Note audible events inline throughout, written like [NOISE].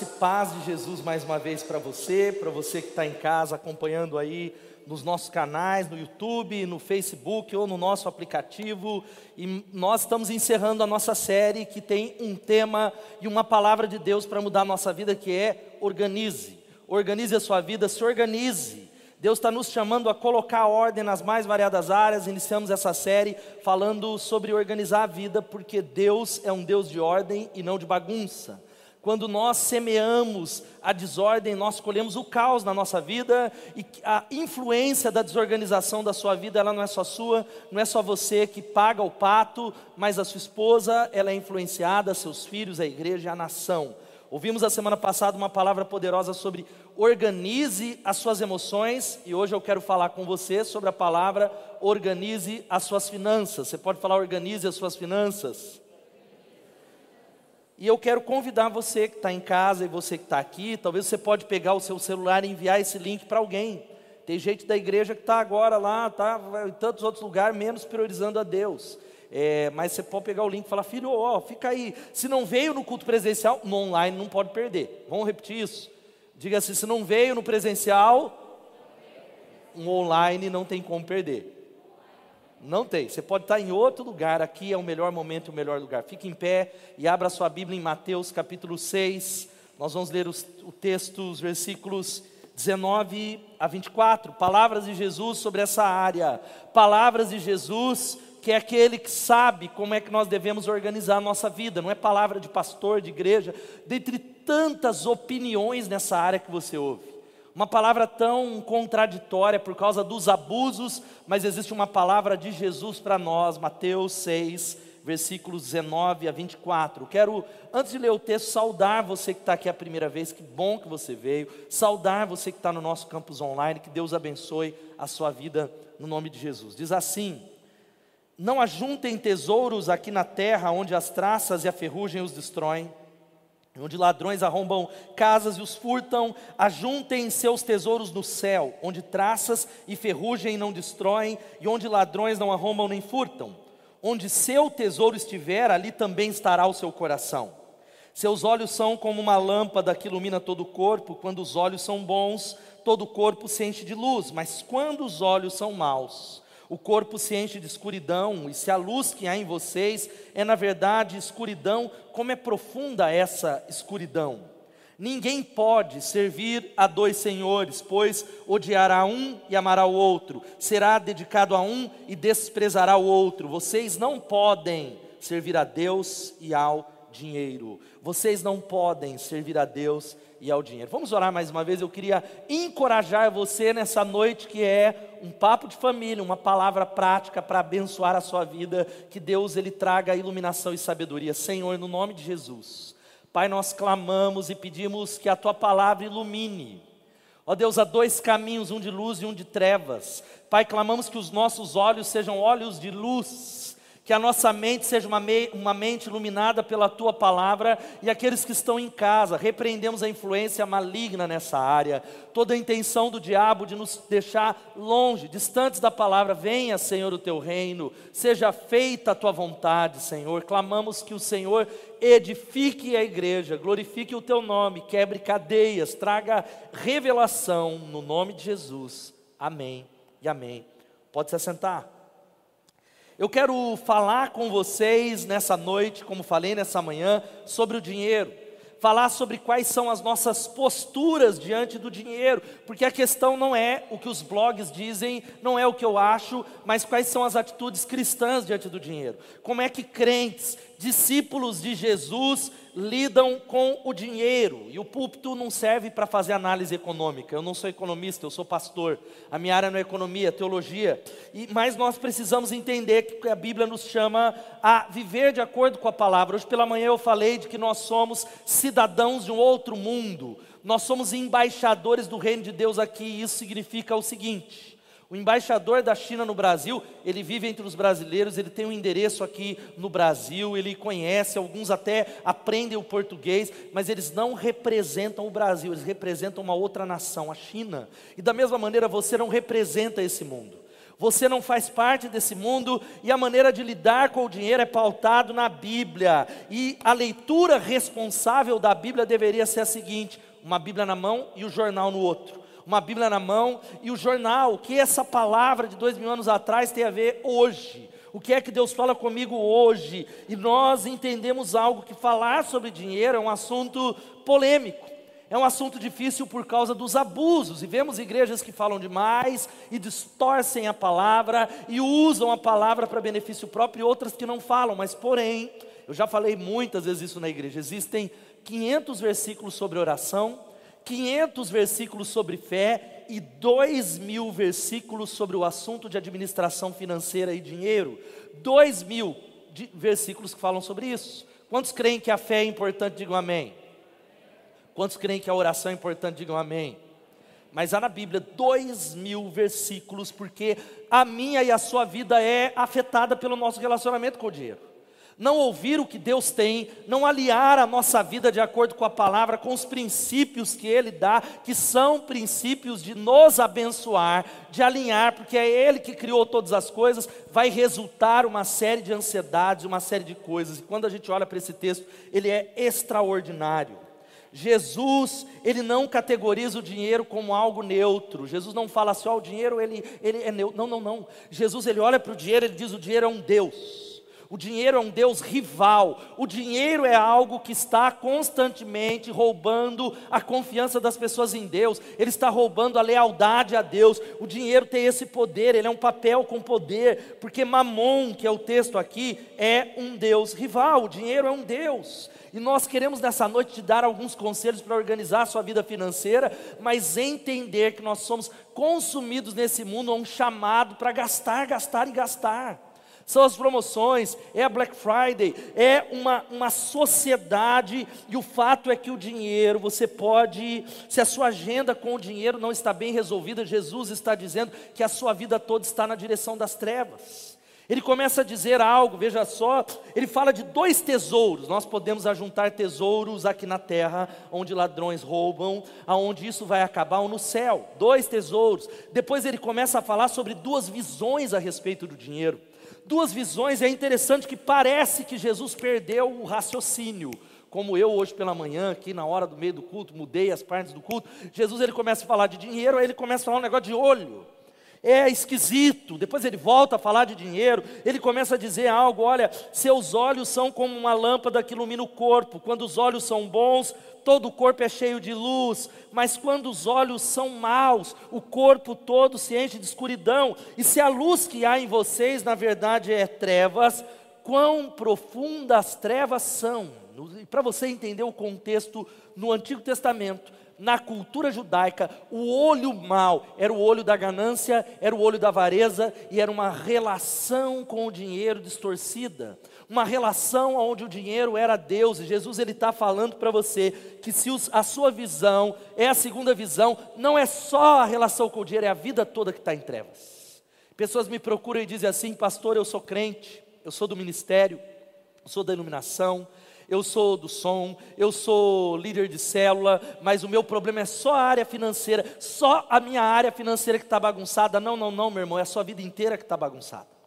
graça e paz de Jesus mais uma vez para você, para você que está em casa acompanhando aí nos nossos canais, no YouTube, no Facebook ou no nosso aplicativo. E nós estamos encerrando a nossa série que tem um tema e uma palavra de Deus para mudar a nossa vida, que é organize. Organize a sua vida, se organize. Deus está nos chamando a colocar ordem nas mais variadas áreas. Iniciamos essa série falando sobre organizar a vida, porque Deus é um Deus de ordem e não de bagunça. Quando nós semeamos a desordem, nós colhemos o caos na nossa vida e a influência da desorganização da sua vida, ela não é só sua, não é só você que paga o pato, mas a sua esposa, ela é influenciada, seus filhos, a igreja, a nação. Ouvimos a semana passada uma palavra poderosa sobre organize as suas emoções e hoje eu quero falar com você sobre a palavra organize as suas finanças. Você pode falar organize as suas finanças? E eu quero convidar você que está em casa e você que está aqui, talvez você pode pegar o seu celular e enviar esse link para alguém. Tem gente da igreja que está agora lá, está em tantos outros lugares, menos priorizando a Deus. É, mas você pode pegar o link e falar, filho, ó, fica aí. Se não veio no culto presencial, no online não pode perder. Vamos repetir isso? Diga assim: se não veio no presencial, um online não tem como perder. Não tem. Você pode estar em outro lugar, aqui é o melhor momento, o melhor lugar. Fique em pé e abra sua Bíblia em Mateus capítulo 6. Nós vamos ler os, o texto, os versículos 19 a 24. Palavras de Jesus sobre essa área. Palavras de Jesus, que é aquele que sabe como é que nós devemos organizar a nossa vida. Não é palavra de pastor, de igreja, dentre tantas opiniões nessa área que você ouve uma palavra tão contraditória por causa dos abusos, mas existe uma palavra de Jesus para nós, Mateus 6, versículos 19 a 24. Quero, antes de ler o texto, saudar você que está aqui a primeira vez, que bom que você veio, saudar você que está no nosso campus online, que Deus abençoe a sua vida no nome de Jesus. Diz assim: Não ajuntem tesouros aqui na terra, onde as traças e a ferrugem os destroem onde ladrões arrombam casas e os furtam, ajuntem seus tesouros no céu, onde traças e ferrugem não destroem, e onde ladrões não arrombam nem furtam. Onde seu tesouro estiver, ali também estará o seu coração. Seus olhos são como uma lâmpada que ilumina todo o corpo, quando os olhos são bons, todo o corpo se enche de luz, mas quando os olhos são maus, o corpo se enche de escuridão, e se a luz que há em vocês é na verdade escuridão, como é profunda essa escuridão? Ninguém pode servir a dois senhores, pois odiará um e amará o outro, será dedicado a um e desprezará o outro. Vocês não podem servir a Deus e ao dinheiro. Vocês não podem servir a Deus e ao dinheiro. Vamos orar mais uma vez. Eu queria encorajar você nessa noite que é um papo de família, uma palavra prática para abençoar a sua vida, que Deus ele traga iluminação e sabedoria. Senhor, no nome de Jesus. Pai, nós clamamos e pedimos que a tua palavra ilumine. Ó Deus, há dois caminhos, um de luz e um de trevas. Pai, clamamos que os nossos olhos sejam olhos de luz que a nossa mente seja uma, me uma mente iluminada pela tua palavra e aqueles que estão em casa, repreendemos a influência maligna nessa área, toda a intenção do diabo de nos deixar longe, distantes da palavra. Venha, Senhor, o teu reino, seja feita a tua vontade, Senhor. Clamamos que o Senhor edifique a igreja, glorifique o teu nome, quebre cadeias, traga revelação no nome de Jesus. Amém e amém. Pode se assentar. Eu quero falar com vocês nessa noite, como falei nessa manhã, sobre o dinheiro. Falar sobre quais são as nossas posturas diante do dinheiro, porque a questão não é o que os blogs dizem, não é o que eu acho, mas quais são as atitudes cristãs diante do dinheiro. Como é que crentes, discípulos de Jesus, lidam com o dinheiro. E o púlpito não serve para fazer análise econômica. Eu não sou economista, eu sou pastor. A minha área não é economia, é teologia. E, mas nós precisamos entender que a Bíblia nos chama a viver de acordo com a palavra. Hoje pela manhã eu falei de que nós somos cidadãos de um outro mundo. Nós somos embaixadores do reino de Deus aqui. E isso significa o seguinte o embaixador da China no Brasil, ele vive entre os brasileiros, ele tem um endereço aqui no Brasil, ele conhece, alguns até aprendem o português, mas eles não representam o Brasil, eles representam uma outra nação, a China. E da mesma maneira, você não representa esse mundo. Você não faz parte desse mundo e a maneira de lidar com o dinheiro é pautado na Bíblia. E a leitura responsável da Bíblia deveria ser a seguinte: uma Bíblia na mão e o jornal no outro. Uma Bíblia na mão e o jornal. O que essa palavra de dois mil anos atrás tem a ver hoje? O que é que Deus fala comigo hoje? E nós entendemos algo que falar sobre dinheiro é um assunto polêmico. É um assunto difícil por causa dos abusos, e vemos igrejas que falam demais e distorcem a palavra e usam a palavra para benefício próprio, e outras que não falam, mas porém, eu já falei muitas vezes isso na igreja, existem 500 versículos sobre oração, 500 versículos sobre fé e 2 mil versículos sobre o assunto de administração financeira e dinheiro. 2 mil versículos que falam sobre isso. Quantos creem que a fé é importante? Digam amém. Quantos creem que a oração é importante? Digam amém. Mas há na Bíblia dois mil versículos, porque a minha e a sua vida é afetada pelo nosso relacionamento com o dinheiro não ouvir o que Deus tem, não aliar a nossa vida de acordo com a palavra, com os princípios que Ele dá, que são princípios de nos abençoar, de alinhar, porque é Ele que criou todas as coisas, vai resultar uma série de ansiedades, uma série de coisas. E quando a gente olha para esse texto, ele é extraordinário. Jesus, ele não categoriza o dinheiro como algo neutro. Jesus não fala assim, ó, oh, o dinheiro ele, ele é neutro. Não, não, não. Jesus ele olha para o dinheiro, ele diz o dinheiro é um Deus. O dinheiro é um Deus rival. O dinheiro é algo que está constantemente roubando a confiança das pessoas em Deus. Ele está roubando a lealdade a Deus. O dinheiro tem esse poder, ele é um papel com poder, porque Mamon, que é o texto aqui, é um Deus rival. O dinheiro é um Deus. E nós queremos nessa noite te dar alguns conselhos para organizar a sua vida financeira, mas entender que nós somos consumidos nesse mundo a um chamado para gastar, gastar e gastar são as promoções, é a Black Friday, é uma, uma sociedade, e o fato é que o dinheiro, você pode, se a sua agenda com o dinheiro não está bem resolvida, Jesus está dizendo que a sua vida toda está na direção das trevas. Ele começa a dizer algo, veja só, ele fala de dois tesouros. Nós podemos ajuntar tesouros aqui na terra, onde ladrões roubam, aonde isso vai acabar, ou no céu. Dois tesouros. Depois ele começa a falar sobre duas visões a respeito do dinheiro duas visões, é interessante que parece que Jesus perdeu o raciocínio. Como eu hoje pela manhã, aqui na hora do meio do culto, mudei as partes do culto. Jesus ele começa a falar de dinheiro, aí ele começa a falar um negócio de olho é esquisito. Depois ele volta a falar de dinheiro, ele começa a dizer algo: olha, seus olhos são como uma lâmpada que ilumina o corpo. Quando os olhos são bons, todo o corpo é cheio de luz, mas quando os olhos são maus, o corpo todo se enche de escuridão. E se a luz que há em vocês, na verdade, é trevas, quão profundas trevas são. Para você entender o contexto no Antigo Testamento, na cultura judaica, o olho mau era o olho da ganância, era o olho da avareza e era uma relação com o dinheiro distorcida, uma relação onde o dinheiro era Deus. E Jesus ele está falando para você que se os, a sua visão é a segunda visão, não é só a relação com o dinheiro, é a vida toda que está em trevas. Pessoas me procuram e dizem assim, pastor, eu sou crente, eu sou do ministério, eu sou da iluminação, eu sou do som, eu sou líder de célula, mas o meu problema é só a área financeira, só a minha área financeira que está bagunçada. Não, não, não, meu irmão, é a sua vida inteira que está bagunçada.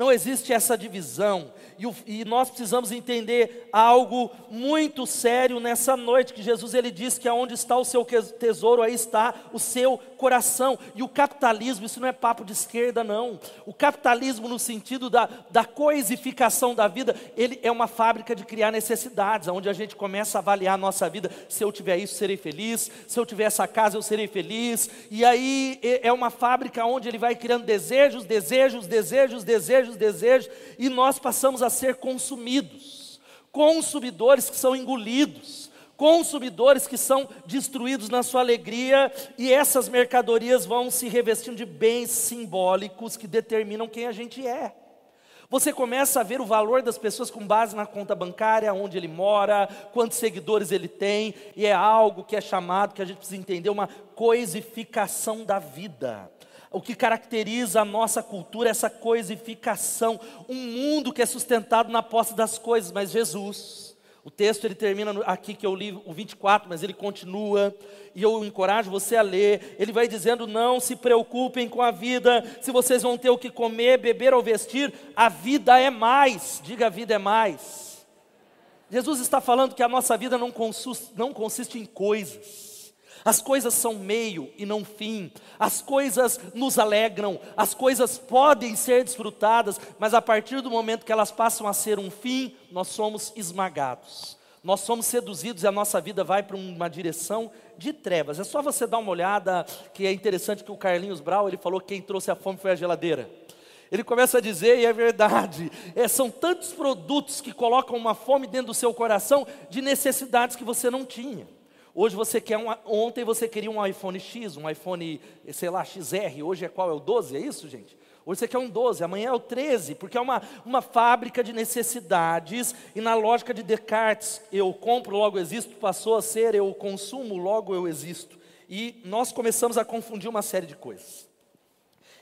Não existe essa divisão, e, o, e, nós precisamos entender algo muito sério nessa noite, que Jesus ele diz que aonde está o seu tesouro, aí está o seu coração, e o capitalismo, isso não é papo de esquerda não, o capitalismo no sentido da, da coisificação da vida, ele é uma fábrica de criar necessidades, onde a gente começa a avaliar a nossa vida, se eu tiver isso serei feliz, se eu tiver essa casa eu serei feliz, e aí é uma fábrica onde ele vai criando desejos, desejos, desejos, desejos, desejos, desejos, e nós passamos a ser consumidos, consumidores que são engolidos, consumidores que são destruídos na sua alegria, e essas mercadorias vão se revestindo de bens simbólicos que determinam quem a gente é. Você começa a ver o valor das pessoas com base na conta bancária, onde ele mora, quantos seguidores ele tem, e é algo que é chamado, que a gente precisa entender, uma coisificação da vida. O que caracteriza a nossa cultura é essa coisificação, um mundo que é sustentado na posse das coisas, mas Jesus, O texto ele termina aqui que eu li o 24, mas ele continua, e eu encorajo você a ler. Ele vai dizendo: Não se preocupem com a vida, se vocês vão ter o que comer, beber ou vestir, a vida é mais. Diga: a vida é mais. Jesus está falando que a nossa vida não consiste, não consiste em coisas. As coisas são meio e não fim. As coisas nos alegram, as coisas podem ser desfrutadas, mas a partir do momento que elas passam a ser um fim, nós somos esmagados. Nós somos seduzidos e a nossa vida vai para uma direção de trevas. É só você dar uma olhada, que é interessante que o Carlinhos Brau, ele falou que quem trouxe a fome foi a geladeira. Ele começa a dizer, e é verdade, é, são tantos produtos que colocam uma fome dentro do seu coração de necessidades que você não tinha. Hoje você quer um, ontem você queria um iPhone X, um iPhone, sei lá, XR, hoje é qual? É o 12, é isso, gente? Hoje você quer um 12, amanhã é o 13, porque é uma, uma fábrica de necessidades, e na lógica de Descartes, eu compro, logo existo, passou a ser eu consumo, logo eu existo. E nós começamos a confundir uma série de coisas.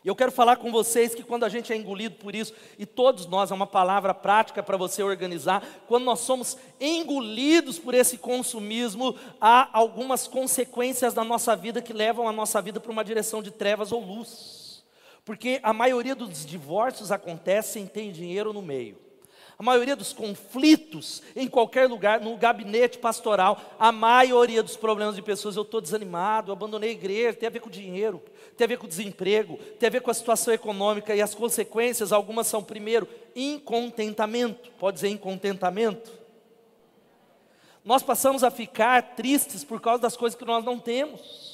Eu quero falar com vocês que quando a gente é engolido por isso, e todos nós, é uma palavra prática para você organizar, quando nós somos engolidos por esse consumismo, há algumas consequências da nossa vida que levam a nossa vida para uma direção de trevas ou luz. Porque a maioria dos divórcios acontecem tem dinheiro no meio. A maioria dos conflitos em qualquer lugar, no gabinete pastoral, a maioria dos problemas de pessoas, eu estou desanimado, abandonei a igreja, tem a ver com dinheiro, tem a ver com desemprego, tem a ver com a situação econômica e as consequências, algumas são, primeiro, incontentamento. Pode dizer incontentamento? Nós passamos a ficar tristes por causa das coisas que nós não temos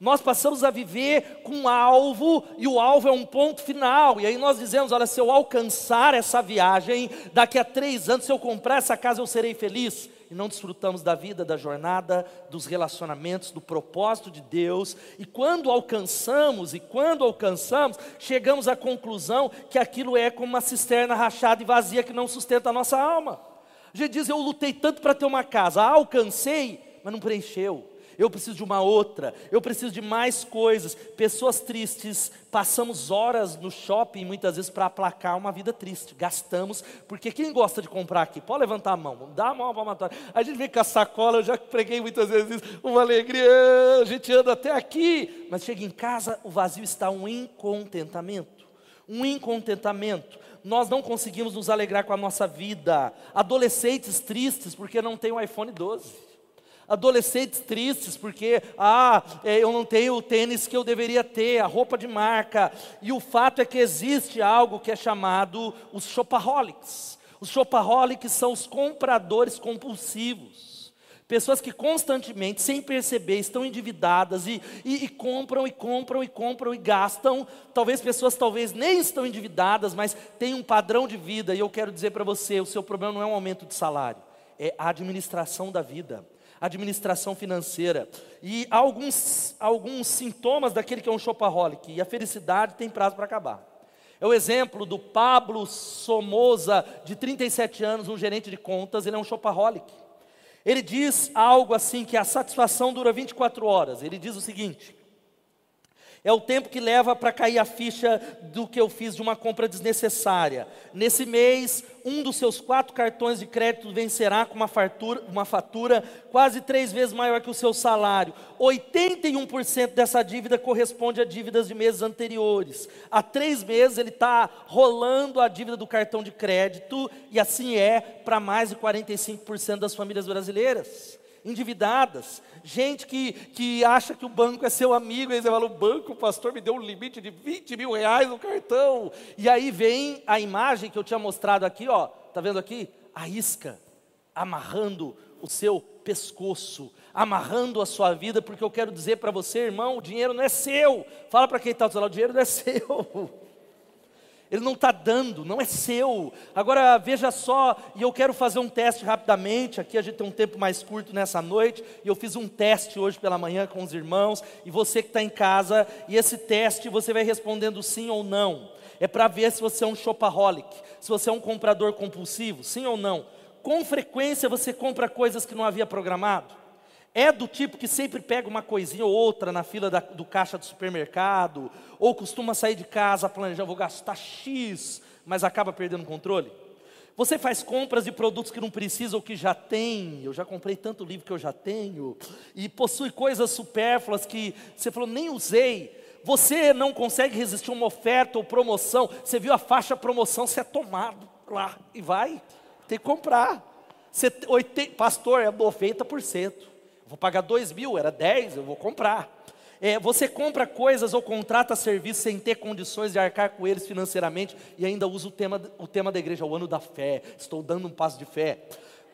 nós passamos a viver com um alvo, e o alvo é um ponto final. E aí nós dizemos: olha, se eu alcançar essa viagem, daqui a três anos, se eu comprar essa casa, eu serei feliz. E não desfrutamos da vida, da jornada, dos relacionamentos, do propósito de Deus. E quando alcançamos, e quando alcançamos, chegamos à conclusão que aquilo é como uma cisterna rachada e vazia que não sustenta a nossa alma. A gente diz: eu lutei tanto para ter uma casa, alcancei, mas não preencheu eu preciso de uma outra, eu preciso de mais coisas. Pessoas tristes, passamos horas no shopping muitas vezes para aplacar uma vida triste. Gastamos, porque quem gosta de comprar aqui? Pode levantar a mão, dá a mão para matar. A gente vem com a sacola, eu já preguei muitas vezes isso, uma alegria, a gente anda até aqui, mas chega em casa, o vazio está um incontentamento. Um incontentamento nós não conseguimos nos alegrar com a nossa vida. Adolescentes tristes porque não tem o iPhone 12 adolescentes tristes porque, ah, é, eu não tenho o tênis que eu deveria ter, a roupa de marca. E o fato é que existe algo que é chamado os shopaholics. Os shopaholics são os compradores compulsivos. Pessoas que constantemente, sem perceber, estão endividadas e, e, e, compram e compram e compram e gastam. Talvez pessoas talvez nem estão endividadas, mas têm um padrão de vida. E eu quero dizer para você, o seu problema não é um aumento de salário, é a administração da vida administração financeira. E alguns, alguns sintomas daquele que é um shopaholic, e a felicidade tem prazo para acabar. É o exemplo do Pablo Somoza, de 37 anos, um gerente de contas, ele é um shopaholic. Ele diz algo assim que a satisfação dura 24 horas. Ele diz o seguinte: é o tempo que leva para cair a ficha do que eu fiz de uma compra desnecessária. Nesse mês, um dos seus quatro cartões de crédito vencerá com uma fatura, uma fatura quase três vezes maior que o seu salário. 81% dessa dívida corresponde a dívidas de meses anteriores. Há três meses ele está rolando a dívida do cartão de crédito, e assim é para mais de 45% das famílias brasileiras endividadas, gente que, que acha que o banco é seu amigo, aí você fala, o banco, o pastor me deu um limite de 20 mil reais no cartão, e aí vem a imagem que eu tinha mostrado aqui, ó, tá vendo aqui? A isca, amarrando o seu pescoço, amarrando a sua vida, porque eu quero dizer para você, irmão, o dinheiro não é seu, fala para quem está do o dinheiro não é [LAUGHS] seu, ele não está dando, não é seu. Agora veja só, e eu quero fazer um teste rapidamente. Aqui a gente tem um tempo mais curto nessa noite, e eu fiz um teste hoje pela manhã com os irmãos, e você que está em casa, e esse teste você vai respondendo sim ou não. É para ver se você é um shopaholic, se você é um comprador compulsivo, sim ou não. Com frequência você compra coisas que não havia programado? É do tipo que sempre pega uma coisinha ou outra na fila da, do caixa do supermercado, ou costuma sair de casa planejando, vou gastar X, mas acaba perdendo o controle? Você faz compras de produtos que não precisa ou que já tem. Eu já comprei tanto livro que eu já tenho. E possui coisas supérfluas que você falou, nem usei. Você não consegue resistir a uma oferta ou promoção. Você viu a faixa promoção, você é tomado lá e vai. Tem que comprar. Você, pastor, é 90%. Vou pagar 2 mil, era 10, eu vou comprar. É, você compra coisas ou contrata serviços sem ter condições de arcar com eles financeiramente e ainda usa o tema, o tema da igreja, o ano da fé. Estou dando um passo de fé.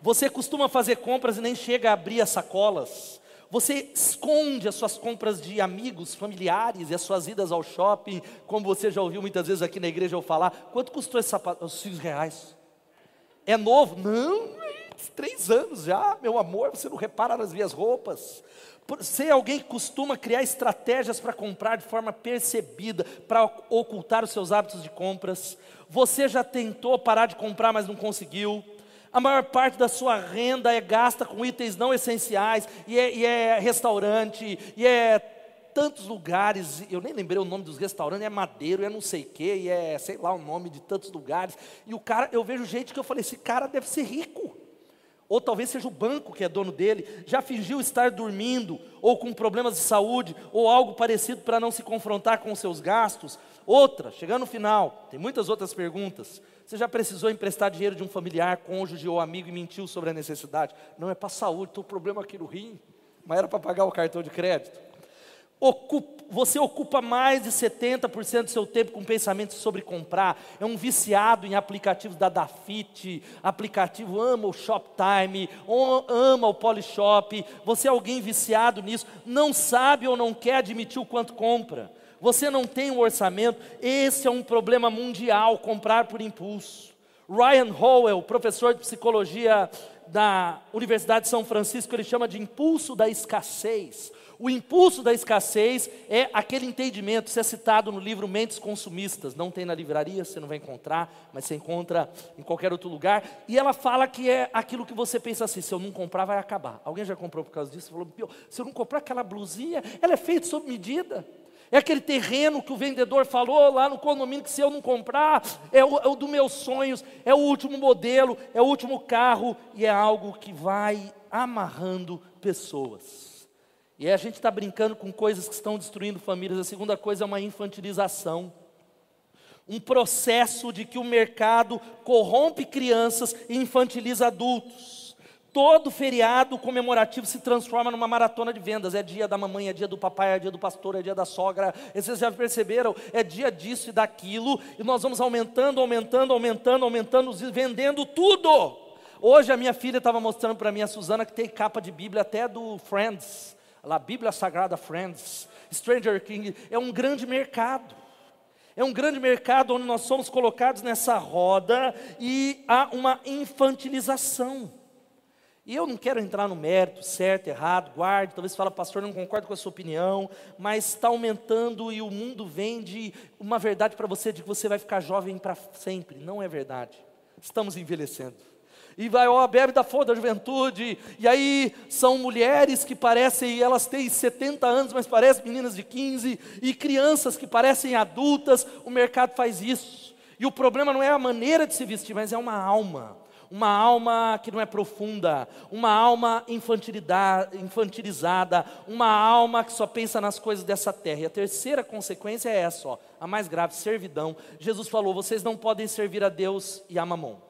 Você costuma fazer compras e nem chega a abrir as sacolas. Você esconde as suas compras de amigos, familiares e as suas idas ao shopping, como você já ouviu muitas vezes aqui na igreja eu falar. Quanto custou esse sapato? Os 5 reais. É novo? Não, três anos já, meu amor, você não repara nas minhas roupas. Ser alguém que costuma criar estratégias para comprar de forma percebida, para ocultar os seus hábitos de compras. Você já tentou parar de comprar, mas não conseguiu. A maior parte da sua renda é gasta com itens não essenciais, e é, e é restaurante, e é tantos lugares, eu nem lembrei o nome dos restaurantes, é Madeiro, é não sei o quê, e é sei lá o nome de tantos lugares. E o cara, eu vejo gente que eu falei, esse cara deve ser rico ou talvez seja o banco que é dono dele, já fingiu estar dormindo, ou com problemas de saúde, ou algo parecido para não se confrontar com seus gastos. Outra, chegando no final, tem muitas outras perguntas. Você já precisou emprestar dinheiro de um familiar, cônjuge ou amigo e mentiu sobre a necessidade? Não é para saúde, estou problema aqui no rim, mas era para pagar o cartão de crédito. Ocupa, você ocupa mais de 70% do seu tempo com pensamentos sobre comprar. É um viciado em aplicativos da Dafit, aplicativo ama o Shoptime, ama o Polishop. Você é alguém viciado nisso, não sabe ou não quer admitir o quanto compra. Você não tem um orçamento. Esse é um problema mundial, comprar por impulso. Ryan Howell, professor de psicologia da Universidade de São Francisco, ele chama de impulso da escassez. O impulso da escassez é aquele entendimento, isso é citado no livro Mentes Consumistas, não tem na livraria, você não vai encontrar, mas você encontra em qualquer outro lugar, e ela fala que é aquilo que você pensa assim, se eu não comprar vai acabar. Alguém já comprou por causa disso? Falou, se eu não comprar aquela blusinha, ela é feita sob medida. É aquele terreno que o vendedor falou lá no condomínio que se eu não comprar, é o, é o dos meus sonhos, é o último modelo, é o último carro, e é algo que vai amarrando pessoas. E a gente está brincando com coisas que estão destruindo famílias. A segunda coisa é uma infantilização. Um processo de que o mercado corrompe crianças e infantiliza adultos. Todo feriado comemorativo se transforma numa maratona de vendas. É dia da mamãe, é dia do papai, é dia do pastor, é dia da sogra. E vocês já perceberam? É dia disso e daquilo. E nós vamos aumentando, aumentando, aumentando, aumentando, vendendo tudo. Hoje a minha filha estava mostrando para mim, a Suzana, que tem capa de Bíblia até do Friends lá, Bíblia Sagrada Friends, Stranger King, é um grande mercado. É um grande mercado onde nós somos colocados nessa roda e há uma infantilização. E eu não quero entrar no mérito, certo, errado, guarde, talvez fale, pastor, não concordo com a sua opinião, mas está aumentando e o mundo vende uma verdade para você de que você vai ficar jovem para sempre. Não é verdade. Estamos envelhecendo e vai, ó, bebe da fonte da juventude, e aí são mulheres que parecem, elas têm 70 anos, mas parecem meninas de 15, e crianças que parecem adultas, o mercado faz isso. E o problema não é a maneira de se vestir, mas é uma alma. Uma alma que não é profunda, uma alma infantilizada, uma alma que só pensa nas coisas dessa terra. E a terceira consequência é essa, ó, a mais grave, servidão. Jesus falou: vocês não podem servir a Deus e a mamão.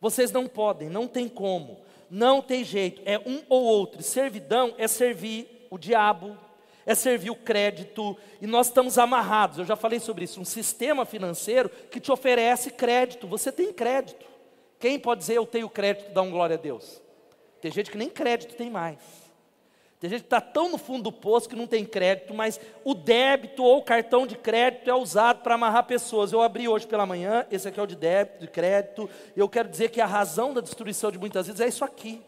Vocês não podem, não tem como, não tem jeito, é um ou outro. Servidão é servir o diabo, é servir o crédito, e nós estamos amarrados. Eu já falei sobre isso, um sistema financeiro que te oferece crédito. Você tem crédito. Quem pode dizer eu tenho crédito, dá um glória a Deus? Tem gente que nem crédito tem mais. Tem gente que está tão no fundo do poço que não tem crédito, mas o débito ou o cartão de crédito é usado para amarrar pessoas. Eu abri hoje pela manhã, esse aqui é o de débito, de crédito, eu quero dizer que a razão da destruição de muitas vidas é isso aqui.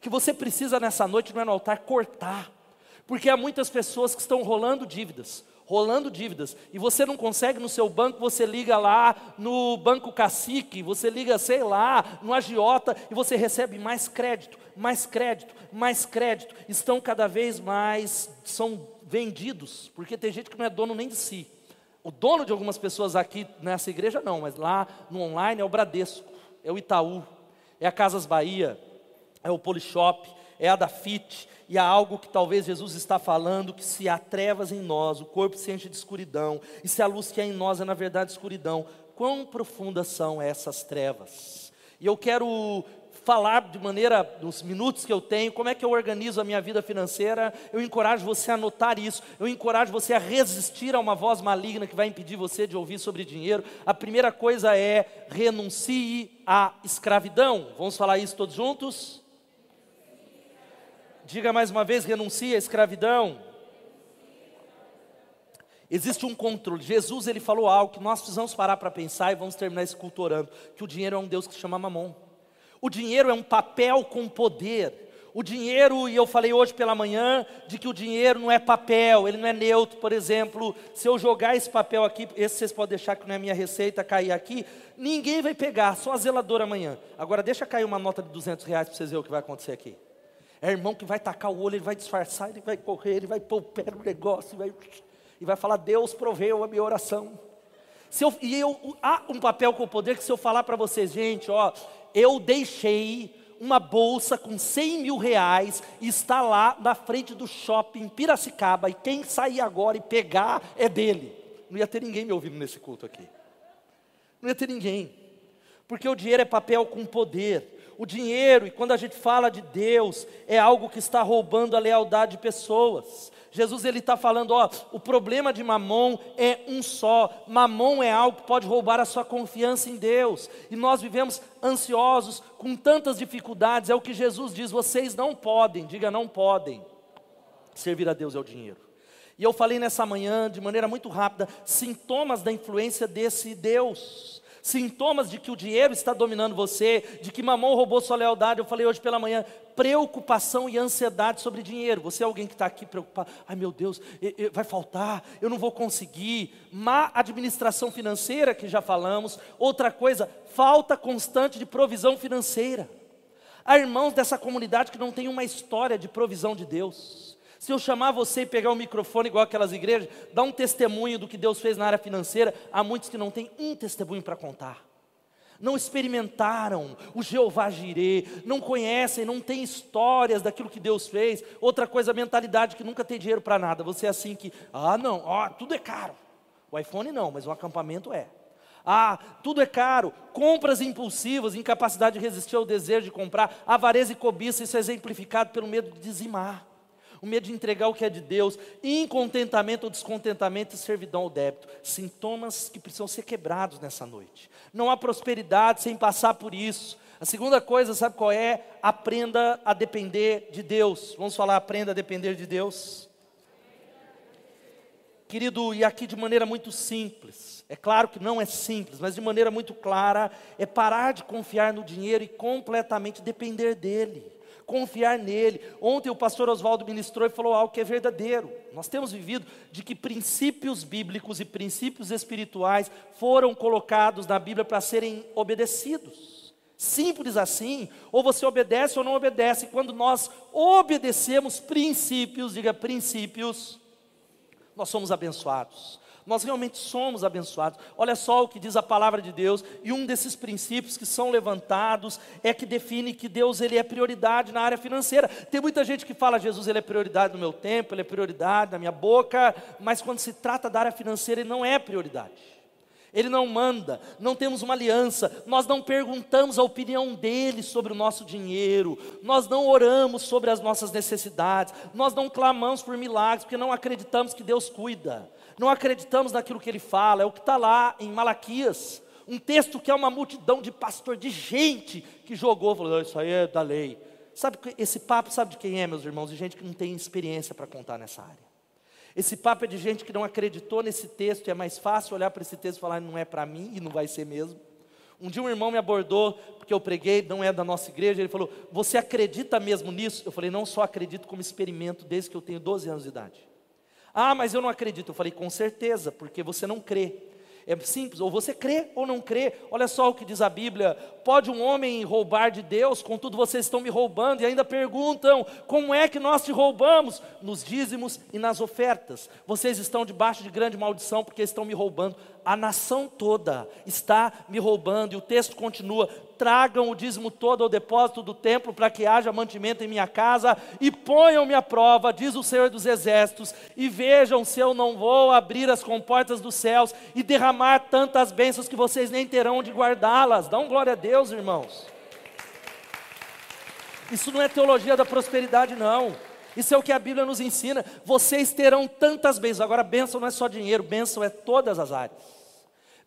Que você precisa nessa noite, não é no altar, cortar. Porque há muitas pessoas que estão rolando dívidas rolando dívidas, e você não consegue no seu banco, você liga lá no banco cacique, você liga, sei lá, no agiota, e você recebe mais crédito, mais crédito, mais crédito, estão cada vez mais, são vendidos, porque tem gente que não é dono nem de si. O dono de algumas pessoas aqui nessa igreja não, mas lá no online é o Bradesco. é o Itaú, é a Casas Bahia, é o Polishop, é a Dafit, e há algo que talvez Jesus está falando, que se há trevas em nós, o corpo se enche de escuridão, e se a luz que há em nós é na verdade escuridão, quão profundas são essas trevas? E eu quero falar de maneira, nos minutos que eu tenho, como é que eu organizo a minha vida financeira. Eu encorajo você a anotar isso. Eu encorajo você a resistir a uma voz maligna que vai impedir você de ouvir sobre dinheiro. A primeira coisa é renuncie à escravidão. Vamos falar isso todos juntos? Diga mais uma vez: renuncie à escravidão. Existe um controle. Jesus ele falou algo que nós precisamos parar para pensar e vamos terminar esse culto orando, que o dinheiro é um Deus que se chama Mamon. O dinheiro é um papel com poder. O dinheiro, e eu falei hoje pela manhã, de que o dinheiro não é papel, ele não é neutro. Por exemplo, se eu jogar esse papel aqui, esse vocês podem deixar que não é minha receita, cair aqui, ninguém vai pegar, só a zeladora amanhã. Agora deixa cair uma nota de 200 reais para vocês verem o que vai acontecer aqui. É irmão que vai tacar o olho, ele vai disfarçar, ele vai correr, ele vai pôr o pé no negócio, vai, e vai falar, Deus proveu a minha oração. Se eu, e eu, há um papel com o poder que se eu falar para vocês, gente, ó, eu deixei uma bolsa com 100 mil reais e está lá na frente do shopping Piracicaba e quem sair agora e pegar é dele. Não ia ter ninguém me ouvindo nesse culto aqui. Não ia ter ninguém. Porque o dinheiro é papel com poder. O dinheiro, e quando a gente fala de Deus, é algo que está roubando a lealdade de pessoas. Jesus ele está falando, ó, o problema de Mamon é um só. Mamon é algo que pode roubar a sua confiança em Deus. E nós vivemos ansiosos, com tantas dificuldades. É o que Jesus diz: vocês não podem, diga não podem, servir a Deus é o dinheiro. E eu falei nessa manhã, de maneira muito rápida, sintomas da influência desse Deus sintomas de que o dinheiro está dominando você, de que mamão roubou sua lealdade. Eu falei hoje pela manhã, preocupação e ansiedade sobre dinheiro. Você é alguém que está aqui preocupado, ai meu Deus, vai faltar, eu não vou conseguir. Má administração financeira, que já falamos. Outra coisa, falta constante de provisão financeira. Há irmãos dessa comunidade que não têm uma história de provisão de Deus. Se eu chamar você e pegar o microfone igual aquelas igrejas, dar um testemunho do que Deus fez na área financeira, há muitos que não têm um testemunho para contar. Não experimentaram o Jeová Jirê, não conhecem, não têm histórias daquilo que Deus fez. Outra coisa, a mentalidade que nunca tem dinheiro para nada. Você é assim que, ah, não, ó, tudo é caro. O iPhone não, mas o acampamento é. Ah, tudo é caro, compras impulsivas, incapacidade de resistir ao desejo de comprar, avareza e cobiça, isso é exemplificado pelo medo de dizimar o medo de entregar o que é de Deus, incontentamento ou descontentamento e servidão ao débito. Sintomas que precisam ser quebrados nessa noite. Não há prosperidade sem passar por isso. A segunda coisa, sabe qual é? Aprenda a depender de Deus. Vamos falar, aprenda a depender de Deus. Querido, e aqui de maneira muito simples, é claro que não é simples, mas de maneira muito clara, é parar de confiar no dinheiro e completamente depender dele confiar nele. Ontem o pastor Oswaldo ministrou e falou algo que é verdadeiro. Nós temos vivido de que princípios bíblicos e princípios espirituais foram colocados na Bíblia para serem obedecidos. Simples assim, ou você obedece ou não obedece. Quando nós obedecemos princípios, diga princípios, nós somos abençoados. Nós realmente somos abençoados. Olha só o que diz a palavra de Deus, e um desses princípios que são levantados é que define que Deus ele é prioridade na área financeira. Tem muita gente que fala Jesus ele é prioridade no meu tempo, ele é prioridade na minha boca, mas quando se trata da área financeira ele não é prioridade. Ele não manda, não temos uma aliança, nós não perguntamos a opinião dele sobre o nosso dinheiro, nós não oramos sobre as nossas necessidades, nós não clamamos por milagres, porque não acreditamos que Deus cuida não acreditamos naquilo que ele fala, é o que está lá em Malaquias, um texto que é uma multidão de pastor, de gente que jogou, falou, isso aí é da lei. Sabe, esse papo sabe de quem é, meus irmãos? De gente que não tem experiência para contar nessa área. Esse papo é de gente que não acreditou nesse texto, e é mais fácil olhar para esse texto e falar, não é para mim, e não vai ser mesmo. Um dia um irmão me abordou, porque eu preguei, não é da nossa igreja, ele falou, você acredita mesmo nisso? Eu falei, não só acredito, como experimento desde que eu tenho 12 anos de idade. Ah, mas eu não acredito. Eu falei, com certeza, porque você não crê. É simples, ou você crê ou não crê. Olha só o que diz a Bíblia: pode um homem roubar de Deus, contudo vocês estão me roubando, e ainda perguntam: como é que nós te roubamos? Nos dízimos e nas ofertas. Vocês estão debaixo de grande maldição porque estão me roubando a nação toda está me roubando, e o texto continua: tragam o dízimo todo ao depósito do templo, para que haja mantimento em minha casa, e ponham-me à prova, diz o Senhor dos Exércitos, e vejam se eu não vou abrir as comportas dos céus e derramar tantas bênçãos que vocês nem terão onde guardá-las. Dão glória a Deus, irmãos. Isso não é teologia da prosperidade, não. Isso é o que a Bíblia nos ensina. Vocês terão tantas bênçãos. Agora, bênção não é só dinheiro, bênção é todas as áreas.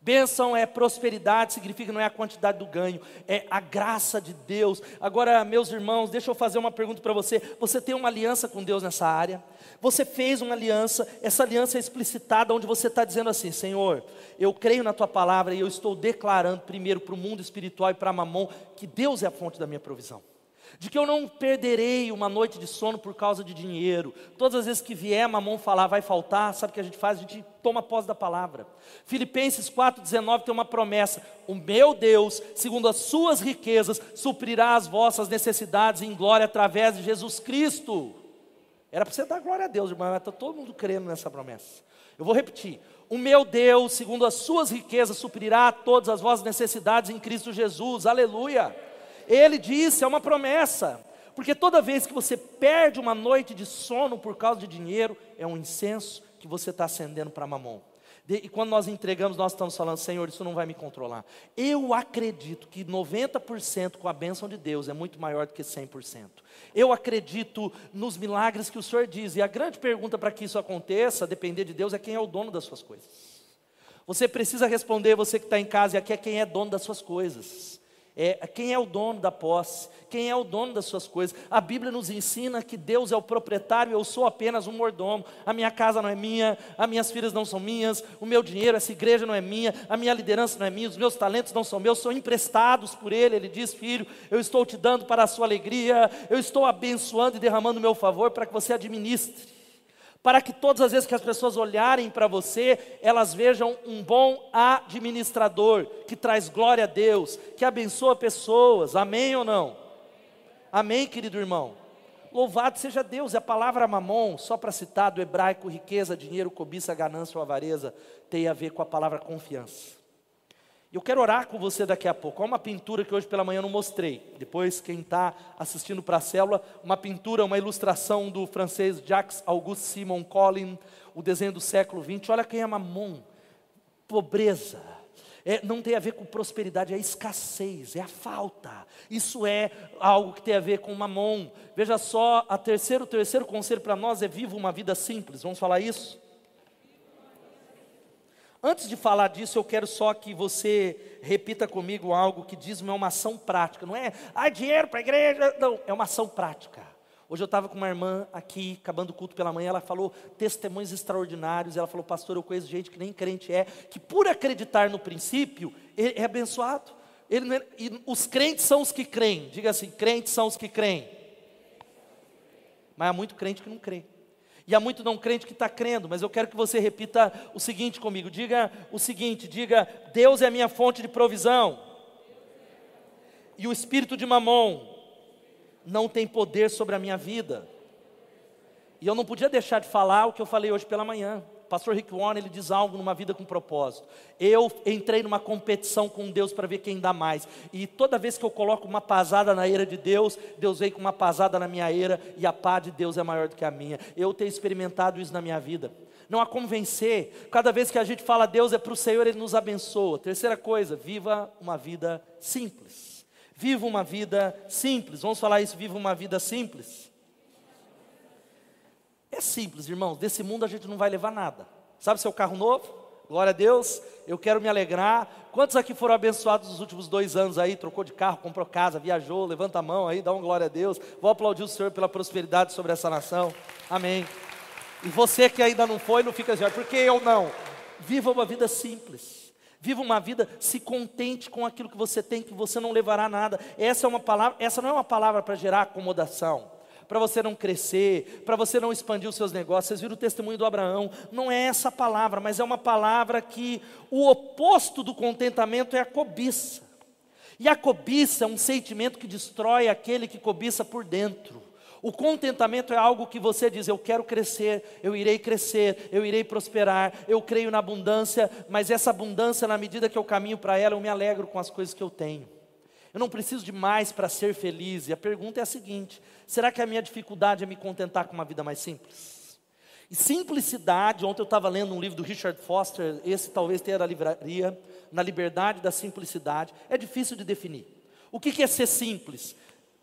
Bênção é prosperidade, significa não é a quantidade do ganho, é a graça de Deus. Agora, meus irmãos, deixa eu fazer uma pergunta para você. Você tem uma aliança com Deus nessa área? Você fez uma aliança, essa aliança é explicitada, onde você está dizendo assim: Senhor, eu creio na tua palavra e eu estou declarando primeiro para o mundo espiritual e para Mamon que Deus é a fonte da minha provisão de que eu não perderei uma noite de sono por causa de dinheiro. Todas as vezes que vier mamão falar vai faltar, sabe o que a gente faz? A gente toma posse da palavra. Filipenses 4,19 tem uma promessa: o meu Deus, segundo as suas riquezas, suprirá as vossas necessidades em glória através de Jesus Cristo. Era para você dar glória a Deus, irmão, mas está todo mundo crendo nessa promessa. Eu vou repetir: o meu Deus, segundo as suas riquezas, suprirá todas as vossas necessidades em Cristo Jesus. Aleluia. Ele disse, é uma promessa. Porque toda vez que você perde uma noite de sono por causa de dinheiro, é um incenso que você está acendendo para mamon. E quando nós entregamos, nós estamos falando, Senhor, isso não vai me controlar. Eu acredito que 90% com a bênção de Deus é muito maior do que 100%. Eu acredito nos milagres que o Senhor diz. E a grande pergunta para que isso aconteça, depender de Deus, é quem é o dono das suas coisas. Você precisa responder, você que está em casa, e aqui é quem é dono das suas coisas. É, quem é o dono da posse? Quem é o dono das suas coisas? A Bíblia nos ensina que Deus é o proprietário, eu sou apenas um mordomo. A minha casa não é minha, as minhas filhas não são minhas, o meu dinheiro, essa igreja não é minha, a minha liderança não é minha, os meus talentos não são meus, são emprestados por Ele. Ele diz: Filho, eu estou te dando para a sua alegria, eu estou abençoando e derramando o meu favor para que você administre para que todas as vezes que as pessoas olharem para você, elas vejam um bom administrador, que traz glória a Deus, que abençoa pessoas, amém ou não? Amém, querido irmão? Louvado seja Deus, é a palavra mamon, só para citar do hebraico, riqueza, dinheiro, cobiça, ganância ou avareza, tem a ver com a palavra confiança. Eu quero orar com você daqui a pouco. Há uma pintura que hoje pela manhã não mostrei. Depois, quem está assistindo para a célula, uma pintura, uma ilustração do francês Jacques Auguste Simon Collin, o desenho do século XX. Olha quem é Mamon. Pobreza. É, não tem a ver com prosperidade, é escassez, é a falta. Isso é algo que tem a ver com mamon. Veja só, a terceiro, o terceiro conselho para nós é viva uma vida simples. Vamos falar isso? Antes de falar disso, eu quero só que você repita comigo algo que diz é uma ação prática, não é, ah, dinheiro para a igreja, não, é uma ação prática. Hoje eu estava com uma irmã aqui, acabando o culto pela manhã, ela falou testemunhos extraordinários, ela falou, pastor, eu conheço gente que nem crente é, que por acreditar no princípio, é abençoado. Ele, é, e os crentes são os que creem, diga assim, crentes são os que creem. Mas há muito crente que não crê. E há muito não crente que está crendo, mas eu quero que você repita o seguinte comigo: diga o seguinte, diga, Deus é minha fonte de provisão, e o espírito de mamon não tem poder sobre a minha vida. E eu não podia deixar de falar o que eu falei hoje pela manhã pastor Rick Warren, ele diz algo numa vida com propósito. Eu entrei numa competição com Deus para ver quem dá mais. E toda vez que eu coloco uma pasada na eira de Deus, Deus vem com uma pasada na minha eira e a paz de Deus é maior do que a minha. Eu tenho experimentado isso na minha vida. Não há como vencer. Cada vez que a gente fala Deus é para o Senhor, Ele nos abençoa. Terceira coisa, viva uma vida simples. Viva uma vida simples. Vamos falar isso, viva uma vida simples. É simples, irmãos. Desse mundo a gente não vai levar nada. Sabe seu carro novo? Glória a Deus. Eu quero me alegrar. Quantos aqui foram abençoados nos últimos dois anos aí? Trocou de carro, comprou casa, viajou. Levanta a mão aí, dá uma glória a Deus. Vou aplaudir o Senhor pela prosperidade sobre essa nação. Amém. E você que ainda não foi, não fica assim, por que eu não? Viva uma vida simples. Viva uma vida, se contente com aquilo que você tem, que você não levará nada. Essa é uma palavra, essa não é uma palavra para gerar acomodação para você não crescer, para você não expandir os seus negócios. Vocês viram o testemunho do Abraão? Não é essa palavra, mas é uma palavra que o oposto do contentamento é a cobiça. E a cobiça é um sentimento que destrói aquele que cobiça por dentro. O contentamento é algo que você diz: eu quero crescer, eu irei crescer, eu irei prosperar, eu creio na abundância, mas essa abundância, na medida que eu caminho para ela, eu me alegro com as coisas que eu tenho. Eu não preciso de mais para ser feliz. E a pergunta é a seguinte: será que a minha dificuldade é me contentar com uma vida mais simples? E simplicidade, ontem eu estava lendo um livro do Richard Foster, esse talvez tenha na livraria, na liberdade da simplicidade, é difícil de definir. O que, que é ser simples?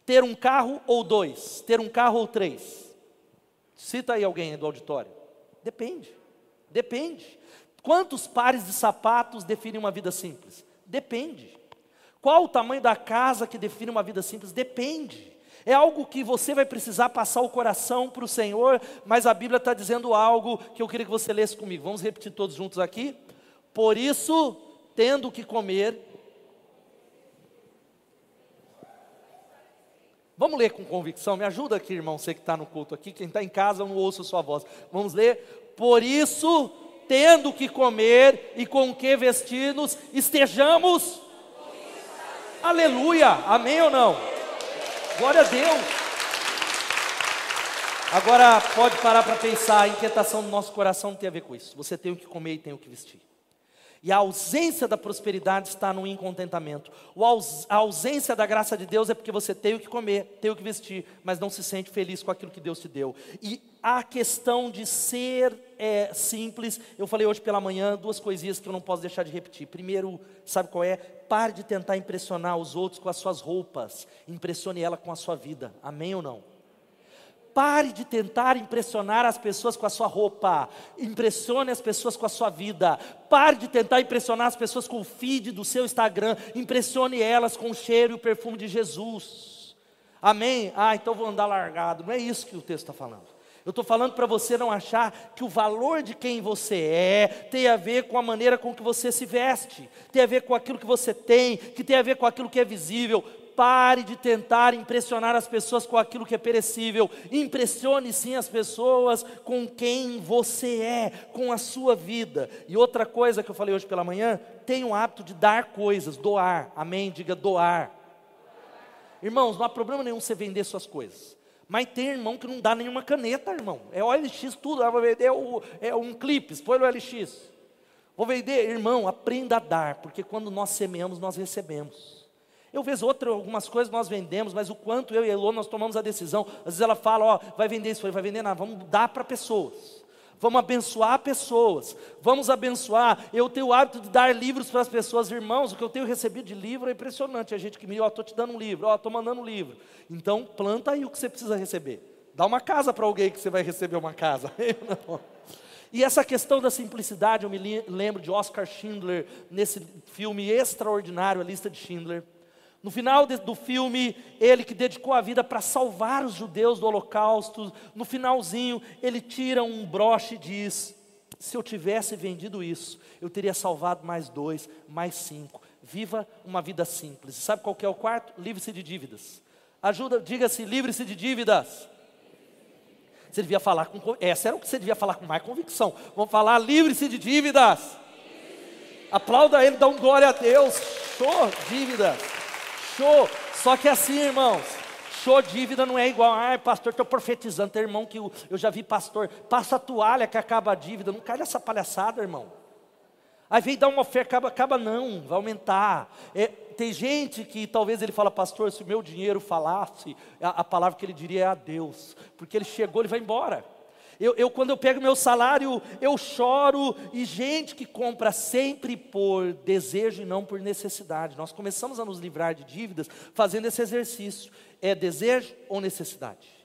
Ter um carro ou dois? Ter um carro ou três? Cita aí alguém do auditório. Depende. Depende. Quantos pares de sapatos definem uma vida simples? Depende. Qual o tamanho da casa que define uma vida simples? Depende. É algo que você vai precisar passar o coração para o Senhor, mas a Bíblia está dizendo algo que eu queria que você lesse comigo. Vamos repetir todos juntos aqui? Por isso, tendo que comer. Vamos ler com convicção, me ajuda aqui, irmão, você que está no culto aqui, quem está em casa não ouça a sua voz. Vamos ler. Por isso, tendo que comer e com que vestir-nos, estejamos Aleluia, amém ou não? Glória a Deus. Agora pode parar para pensar, a inquietação do nosso coração não tem a ver com isso. Você tem o que comer e tem o que vestir. E a ausência da prosperidade está no incontentamento. A ausência da graça de Deus é porque você tem o que comer, tem o que vestir, mas não se sente feliz com aquilo que Deus te deu. E a questão de ser é, simples, eu falei hoje pela manhã duas coisinhas que eu não posso deixar de repetir. Primeiro, sabe qual é? Pare de tentar impressionar os outros com as suas roupas, impressione ela com a sua vida. Amém ou não? Pare de tentar impressionar as pessoas com a sua roupa, impressione as pessoas com a sua vida. Pare de tentar impressionar as pessoas com o feed do seu Instagram, impressione elas com o cheiro e o perfume de Jesus. Amém? Ah, então vou andar largado. Não é isso que o texto está falando. Eu estou falando para você não achar que o valor de quem você é tem a ver com a maneira com que você se veste, tem a ver com aquilo que você tem, que tem a ver com aquilo que é visível. Pare de tentar impressionar as pessoas com aquilo que é perecível. Impressione sim as pessoas com quem você é, com a sua vida. E outra coisa que eu falei hoje pela manhã, tenha o hábito de dar coisas, doar. Amém? Diga doar. Irmãos, não há problema nenhum você vender suas coisas. Mas tem irmão que não dá nenhuma caneta, irmão. É OLX tudo. Ah, vou vender o, é um clipe, põe no OLX. Vou vender, irmão, aprenda a dar, porque quando nós semeamos, nós recebemos. Eu vejo outras, algumas coisas nós vendemos, mas o quanto eu e a Elô nós tomamos a decisão. Às vezes ela fala, ó, vai vender isso, vai vender nada, vamos dar para pessoas. Vamos abençoar pessoas. Vamos abençoar. Eu tenho o hábito de dar livros para as pessoas, irmãos. O que eu tenho recebido de livro é impressionante. A gente que me, ó, estou te dando um livro, ó, estou mandando um livro. Então, planta aí o que você precisa receber. Dá uma casa para alguém que você vai receber uma casa. [LAUGHS] E essa questão da simplicidade, eu me lembro de Oscar Schindler, nesse filme extraordinário, A Lista de Schindler. No final de, do filme, ele que dedicou a vida para salvar os judeus do holocausto, no finalzinho, ele tira um broche e diz: Se eu tivesse vendido isso, eu teria salvado mais dois, mais cinco. Viva uma vida simples. Sabe qual é o quarto? Livre-se de dívidas. Ajuda, diga-se, livre-se de dívidas. Você devia falar com. Essa era o que você devia falar com mais convicção. Vamos falar, livre-se de dívidas. Aplauda ele, dá um glória a Deus. Show, dívidas. Show. Só que assim, irmãos, show dívida não é igual, ai pastor, estou profetizando, tem irmão que eu, eu já vi pastor, passa a toalha que acaba a dívida, não cai nessa palhaçada, irmão. Aí vem dar uma oferta, acaba, acaba não, vai aumentar. É, tem gente que talvez ele fala, pastor, se o meu dinheiro falasse, a, a palavra que ele diria é a Deus, porque ele chegou, ele vai embora. Eu, eu, quando eu pego meu salário, eu choro, e gente que compra sempre por desejo e não por necessidade. Nós começamos a nos livrar de dívidas fazendo esse exercício. É desejo ou necessidade?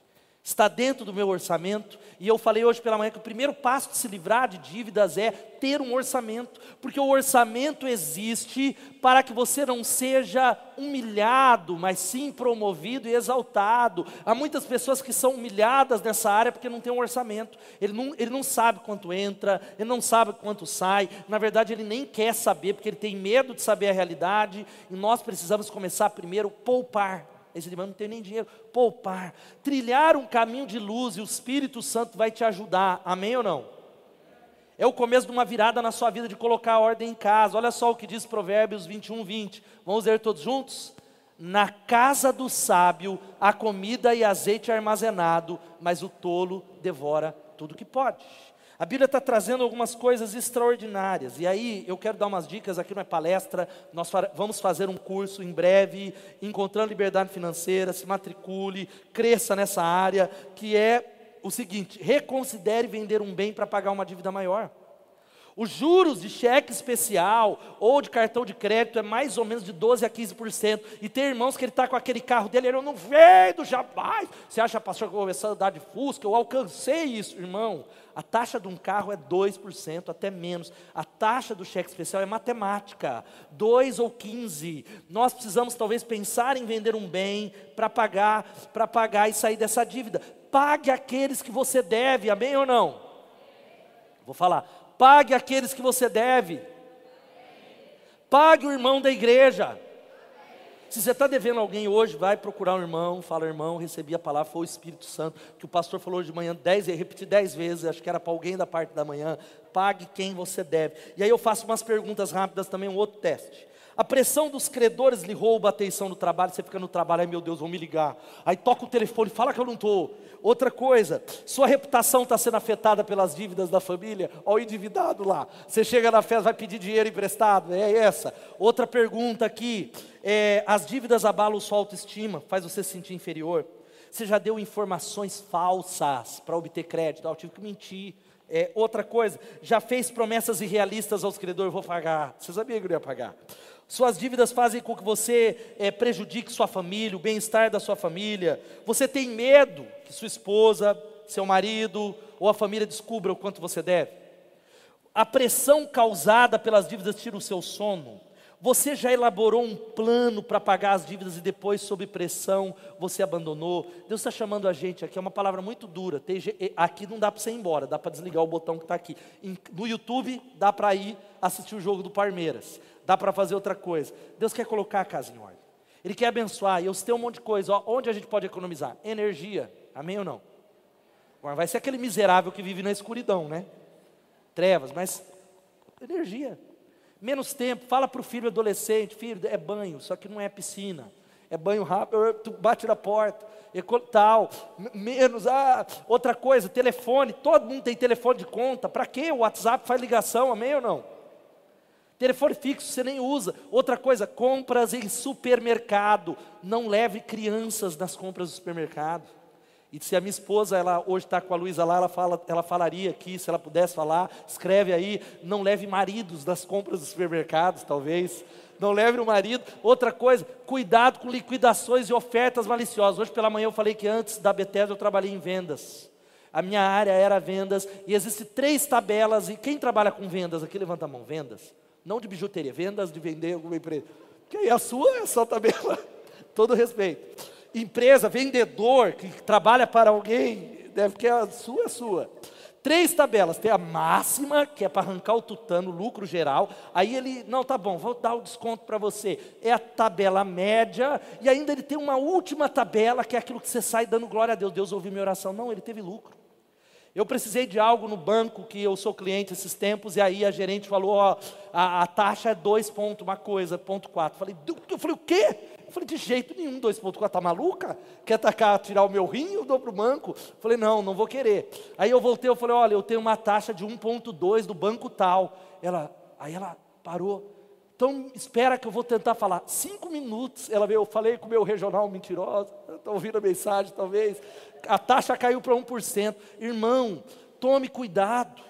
Está dentro do meu orçamento. E eu falei hoje pela manhã que o primeiro passo de se livrar de dívidas é ter um orçamento, porque o orçamento existe para que você não seja humilhado, mas sim promovido e exaltado. Há muitas pessoas que são humilhadas nessa área porque não tem um orçamento. Ele não, ele não sabe quanto entra, ele não sabe quanto sai. Na verdade, ele nem quer saber, porque ele tem medo de saber a realidade. E nós precisamos começar primeiro a poupar esse irmão não tem nem dinheiro. Poupar, trilhar um caminho de luz e o Espírito Santo vai te ajudar. Amém ou não? É o começo de uma virada na sua vida de colocar a ordem em casa. Olha só o que diz Provérbios 21, 20. Vamos ler todos juntos? Na casa do sábio há comida e azeite armazenado, mas o tolo devora tudo que pode. A Bíblia está trazendo algumas coisas extraordinárias. E aí eu quero dar umas dicas, aqui não é palestra, nós vamos fazer um curso em breve, Encontrando Liberdade Financeira, se matricule, cresça nessa área, que é o seguinte: reconsidere vender um bem para pagar uma dívida maior. Os juros de cheque especial ou de cartão de crédito é mais ou menos de 12% a 15%. E tem irmãos que ele está com aquele carro dele, ele não vendo jamais. Você acha, pastor, que eu vou começar a andar de Fusca? Eu alcancei isso, irmão. A taxa de um carro é 2%, até menos. A taxa do cheque especial é matemática, 2 ou 15. Nós precisamos talvez pensar em vender um bem para pagar, para pagar e sair dessa dívida. Pague aqueles que você deve, amém ou não? Vou falar Pague aqueles que você deve. Pague o irmão da igreja. Se você está devendo alguém hoje, vai procurar um irmão, fala, irmão, recebi a palavra, foi o Espírito Santo, que o pastor falou de manhã, dez, repeti dez vezes, acho que era para alguém da parte da manhã, pague quem você deve. E aí eu faço umas perguntas rápidas também, um outro teste. A pressão dos credores lhe rouba a atenção no trabalho, você fica no trabalho, ai meu Deus, vão me ligar. Aí toca o telefone, fala que eu não estou. Outra coisa, sua reputação está sendo afetada pelas dívidas da família, olha o endividado lá. Você chega na festa, vai pedir dinheiro emprestado, é essa. Outra pergunta aqui, é, as dívidas abalam sua autoestima, faz você se sentir inferior. Você já deu informações falsas para obter crédito, ah, eu tive que mentir. É, outra coisa, já fez promessas irrealistas aos credores, vou pagar. Você sabia que eu ia pagar? Suas dívidas fazem com que você é, prejudique sua família, o bem-estar da sua família. Você tem medo que sua esposa, seu marido ou a família descubra o quanto você deve. A pressão causada pelas dívidas tira o seu sono. Você já elaborou um plano para pagar as dívidas e depois, sob pressão, você abandonou? Deus está chamando a gente aqui, é uma palavra muito dura. aqui não dá para você ir embora, dá para desligar o botão que está aqui. No YouTube, dá para ir assistir o jogo do Palmeiras dá para fazer outra coisa. Deus quer colocar a casa em ordem. Ele quer abençoar. E eu citei um monte de coisa. Ó, onde a gente pode economizar? Energia. Amém ou não? Agora vai ser aquele miserável que vive na escuridão, né? Trevas, mas energia. Menos tempo. Fala para o filho adolescente, filho, é banho, só que não é piscina. É banho rápido, [LAUGHS] tu bate na porta, tal, menos, ah, outra coisa, telefone, todo mundo tem telefone de conta, para quê? O WhatsApp faz ligação, amém ou não? Telefone fixo você nem usa. Outra coisa, compras em supermercado. Não leve crianças nas compras do supermercado. E se a minha esposa, ela hoje está com a Luísa lá, ela, fala, ela falaria aqui, se ela pudesse falar, escreve aí, não leve maridos nas compras dos supermercados, talvez. Não leve o marido. Outra coisa, cuidado com liquidações e ofertas maliciosas. Hoje pela manhã eu falei que antes da Bethesda eu trabalhei em vendas. A minha área era vendas e existem três tabelas. E quem trabalha com vendas aqui, levanta a mão, vendas não de bijuteria, vendas de vender alguma empresa. Que aí a sua é só tabela, [LAUGHS] todo respeito. Empresa, vendedor, que trabalha para alguém, deve que a sua é sua. Três tabelas, tem a máxima, que é para arrancar o tutano, lucro geral. Aí ele, não, tá bom, vou dar o desconto para você. É a tabela média, e ainda ele tem uma última tabela, que é aquilo que você sai dando glória a Deus. Deus ouviu minha oração. Não, ele teve lucro. Eu precisei de algo no banco que eu sou cliente esses tempos, e aí a gerente falou: ó, a, a taxa é 2 ponto, uma coisa, ponto 4. Falei, eu falei, o quê? Eu falei, de jeito nenhum, 2.4, tá maluca? Quer tacar, tirar o meu rim, eu dou para o banco? Falei, não, não vou querer. Aí eu voltei, eu falei, olha, eu tenho uma taxa de 1.2 do banco tal. Ela, aí ela parou. Então, espera que eu vou tentar falar. Cinco minutos, ela veio, eu falei com o meu regional mentiroso, está [LAUGHS] ouvindo a mensagem talvez. A taxa caiu para 1%. Irmão, tome cuidado.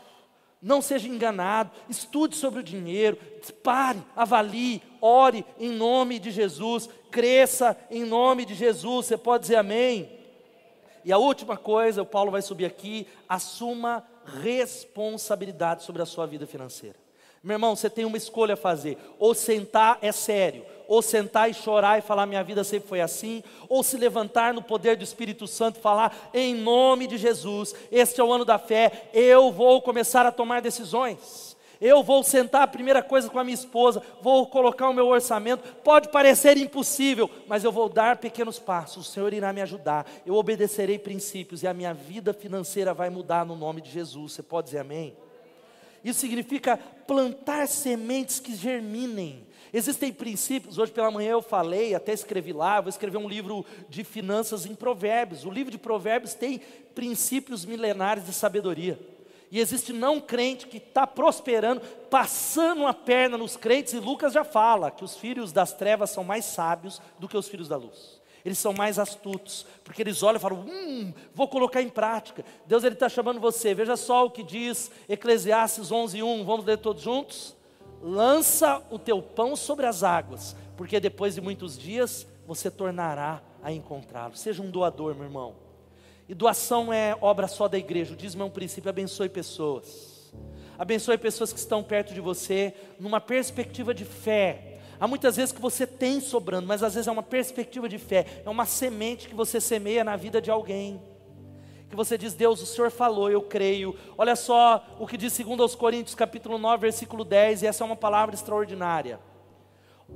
Não seja enganado, estude sobre o dinheiro, pare, avalie, ore em nome de Jesus, cresça em nome de Jesus. Você pode dizer amém? E a última coisa, o Paulo vai subir aqui, assuma responsabilidade sobre a sua vida financeira. Meu irmão, você tem uma escolha a fazer: ou sentar é sério, ou sentar e chorar e falar minha vida sempre foi assim, ou se levantar no poder do Espírito Santo e falar em nome de Jesus, este é o ano da fé, eu vou começar a tomar decisões. Eu vou sentar a primeira coisa com a minha esposa, vou colocar o meu orçamento. Pode parecer impossível, mas eu vou dar pequenos passos. O Senhor irá me ajudar. Eu obedecerei princípios e a minha vida financeira vai mudar no nome de Jesus. Você pode dizer amém? Isso significa plantar sementes que germinem. Existem princípios, hoje pela manhã eu falei, até escrevi lá, vou escrever um livro de finanças em provérbios. O livro de provérbios tem princípios milenares de sabedoria. E existe não crente que está prosperando, passando a perna nos crentes, e Lucas já fala que os filhos das trevas são mais sábios do que os filhos da luz. Eles são mais astutos, porque eles olham e falam: hum, vou colocar em prática. Deus ele está chamando você. Veja só o que diz Eclesiastes 11:1. Vamos ler todos juntos. Lança o teu pão sobre as águas, porque depois de muitos dias você tornará a encontrá-lo. Seja um doador, meu irmão. E doação é obra só da igreja. O dízimo é um princípio. Abençoe pessoas. Abençoe pessoas que estão perto de você, numa perspectiva de fé Há muitas vezes que você tem sobrando, mas às vezes é uma perspectiva de fé, é uma semente que você semeia na vida de alguém. Que você diz, Deus, o Senhor falou, eu creio. Olha só o que diz 2 Coríntios, capítulo 9, versículo 10, e essa é uma palavra extraordinária.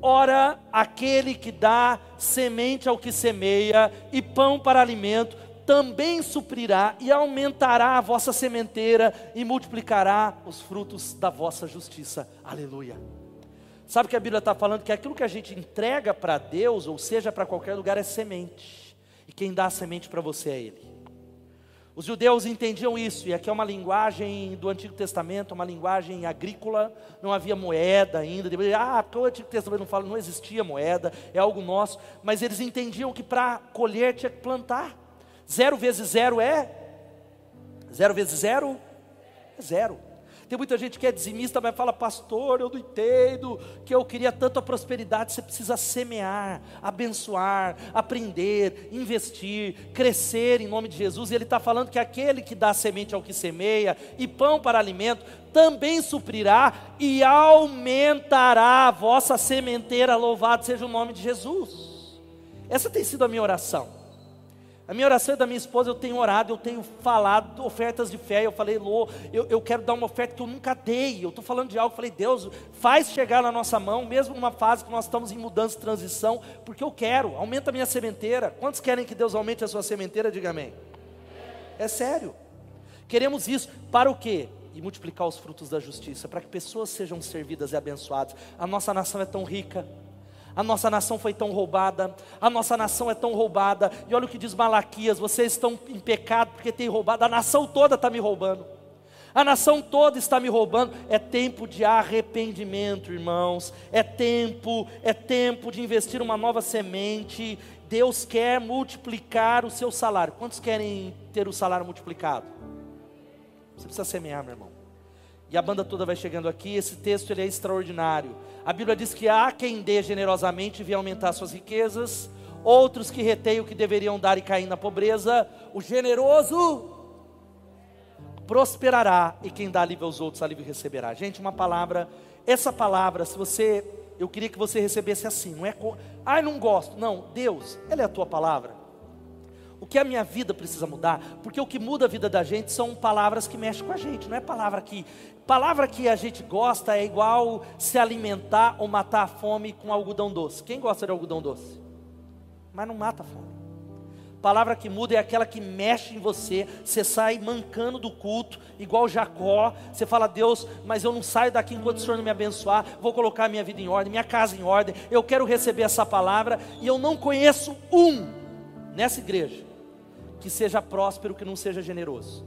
Ora, aquele que dá semente ao que semeia e pão para alimento, também suprirá e aumentará a vossa sementeira e multiplicará os frutos da vossa justiça. Aleluia. Sabe que a Bíblia está falando que aquilo que a gente entrega para Deus, ou seja, para qualquer lugar, é semente. E quem dá a semente para você é Ele. Os judeus entendiam isso, e aqui é uma linguagem do Antigo Testamento, uma linguagem agrícola, não havia moeda ainda. Ah, porque o Antigo Testamento não fala, não existia moeda, é algo nosso. Mas eles entendiam que para colher tinha que plantar. Zero vezes zero é? Zero vezes zero? É zero. Tem muita gente que é dizimista, mas fala, pastor, eu não entendo, que eu queria tanto a prosperidade. Você precisa semear, abençoar, aprender, investir, crescer em nome de Jesus. E ele está falando que aquele que dá semente ao que semeia e pão para alimento, também suprirá e aumentará a vossa sementeira. Louvado seja o nome de Jesus. Essa tem sido a minha oração. A minha oração é da minha esposa, eu tenho orado, eu tenho falado ofertas de fé. Eu falei, Lô, eu, eu quero dar uma oferta que eu nunca dei. Eu estou falando de algo, falei, Deus, faz chegar na nossa mão, mesmo numa fase que nós estamos em mudança e transição, porque eu quero, aumenta a minha sementeira. Quantos querem que Deus aumente a sua sementeira? Diga amém. É sério. Queremos isso para o quê? E multiplicar os frutos da justiça, para que pessoas sejam servidas e abençoadas. A nossa nação é tão rica a nossa nação foi tão roubada, a nossa nação é tão roubada, e olha o que diz Malaquias: vocês estão em pecado porque têm roubado, a nação toda está me roubando, a nação toda está me roubando. É tempo de arrependimento, irmãos, é tempo, é tempo de investir uma nova semente. Deus quer multiplicar o seu salário. Quantos querem ter o salário multiplicado? Você precisa semear, meu irmão. E a banda toda vai chegando aqui. Esse texto ele é extraordinário. A Bíblia diz que há quem dê generosamente e venha aumentar suas riquezas, outros que reteiam o que deveriam dar e caem na pobreza. O generoso prosperará e quem dá alívio aos outros, alívio receberá. Gente, uma palavra, essa palavra, se você, eu queria que você recebesse assim, não é, ai, não gosto, não, Deus, ela é a tua palavra. O que a minha vida precisa mudar? Porque o que muda a vida da gente são palavras que mexem com a gente, não é palavra que. Palavra que a gente gosta é igual se alimentar ou matar a fome com algodão doce. Quem gosta de algodão doce? Mas não mata a fome. Palavra que muda é aquela que mexe em você. Você sai mancando do culto, igual Jacó. Você fala, Deus, mas eu não saio daqui enquanto o Senhor não me abençoar. Vou colocar minha vida em ordem, minha casa em ordem. Eu quero receber essa palavra. E eu não conheço um nessa igreja que seja próspero, que não seja generoso.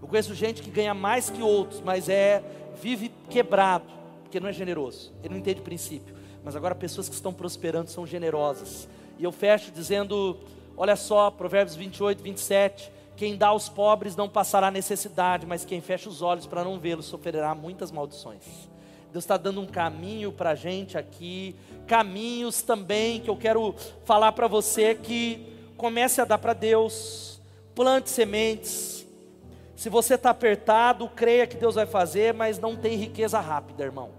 Eu conheço gente que ganha mais que outros, mas é vive quebrado, porque não é generoso. Ele não entende princípio. Mas agora pessoas que estão prosperando são generosas. E eu fecho dizendo, olha só, Provérbios 28, 27, quem dá aos pobres não passará necessidade, mas quem fecha os olhos para não vê-los sofrerá muitas maldições. Deus está dando um caminho para a gente aqui, caminhos também que eu quero falar para você que comece a dar para Deus, plante sementes. Se você está apertado, creia que Deus vai fazer, mas não tem riqueza rápida, irmão.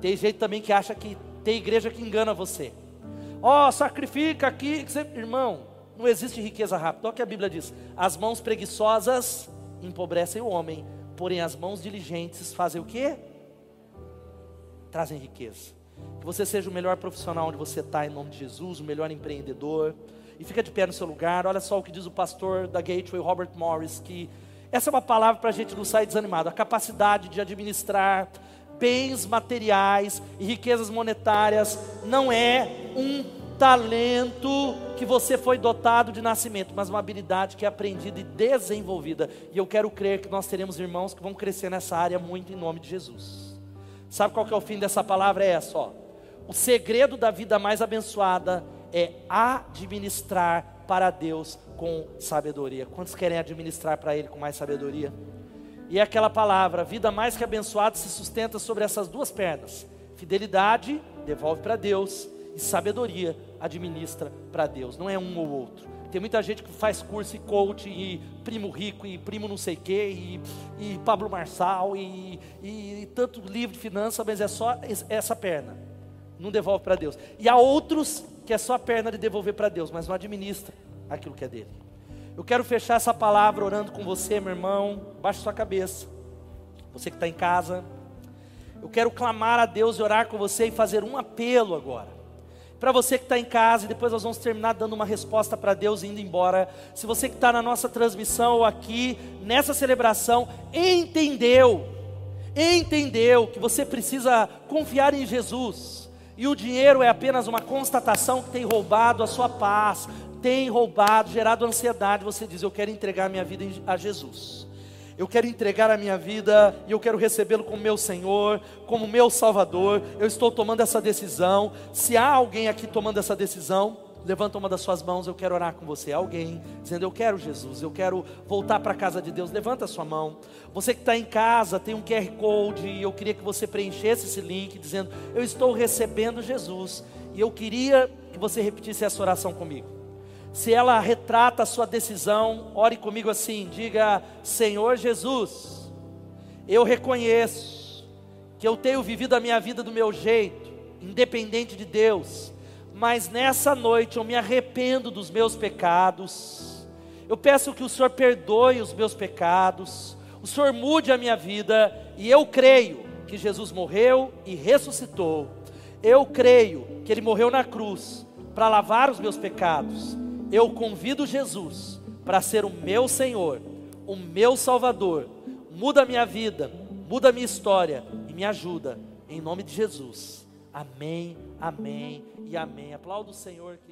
Tem gente também que acha que tem igreja que engana você. Ó, oh, sacrifica aqui, irmão. Não existe riqueza rápida. Olha o que a Bíblia diz: as mãos preguiçosas empobrecem o homem, porém as mãos diligentes fazem o quê? Trazem riqueza. Que você seja o melhor profissional onde você está, em nome de Jesus, o melhor empreendedor e fica de pé no seu lugar. Olha só o que diz o pastor da Gateway, Robert Morris, que essa é uma palavra para a gente não sair desanimado. A capacidade de administrar bens materiais e riquezas monetárias não é um talento que você foi dotado de nascimento, mas uma habilidade que é aprendida e desenvolvida. E eu quero crer que nós teremos irmãos que vão crescer nessa área muito em nome de Jesus. Sabe qual que é o fim dessa palavra? É essa, ó. O segredo da vida mais abençoada é administrar para Deus com sabedoria. Quantos querem administrar para Ele com mais sabedoria? E é aquela palavra, vida mais que abençoada se sustenta sobre essas duas pernas. Fidelidade devolve para Deus e sabedoria administra para Deus. Não é um ou outro. Tem muita gente que faz curso e coach, e primo rico, e primo não sei quê, e, e Pablo Marçal, e, e, e tanto livro de finanças, mas é só essa perna. Não devolve para Deus. E há outros que é só a perna de devolver para Deus, mas não administra aquilo que é dele. Eu quero fechar essa palavra orando com você, meu irmão. Baixe sua cabeça. Você que está em casa. Eu quero clamar a Deus e orar com você e fazer um apelo agora. Para você que está em casa, e depois nós vamos terminar dando uma resposta para Deus e indo embora. Se você que está na nossa transmissão ou aqui, nessa celebração, entendeu, entendeu que você precisa confiar em Jesus e o dinheiro é apenas uma constatação que tem roubado a sua paz, tem roubado, gerado ansiedade. Você diz: Eu quero entregar minha vida a Jesus. Eu quero entregar a minha vida e eu quero recebê-lo como meu Senhor, como meu Salvador. Eu estou tomando essa decisão. Se há alguém aqui tomando essa decisão, levanta uma das suas mãos, eu quero orar com você. Alguém dizendo, eu quero Jesus, eu quero voltar para a casa de Deus. Levanta a sua mão. Você que está em casa, tem um QR Code, e eu queria que você preenchesse esse link, dizendo, eu estou recebendo Jesus. E eu queria que você repetisse essa oração comigo. Se ela retrata a sua decisão, ore comigo assim: diga, Senhor Jesus, eu reconheço que eu tenho vivido a minha vida do meu jeito, independente de Deus mas nessa noite eu me arrependo dos meus pecados. Eu peço que o Senhor perdoe os meus pecados, o Senhor mude a minha vida, e eu creio que Jesus morreu e ressuscitou. Eu creio que Ele morreu na cruz para lavar os meus pecados. Eu convido Jesus para ser o meu Senhor, o meu Salvador. Muda a minha vida, muda a minha história e me ajuda, em nome de Jesus. Amém, amém e amém. Aplauda o Senhor, querido.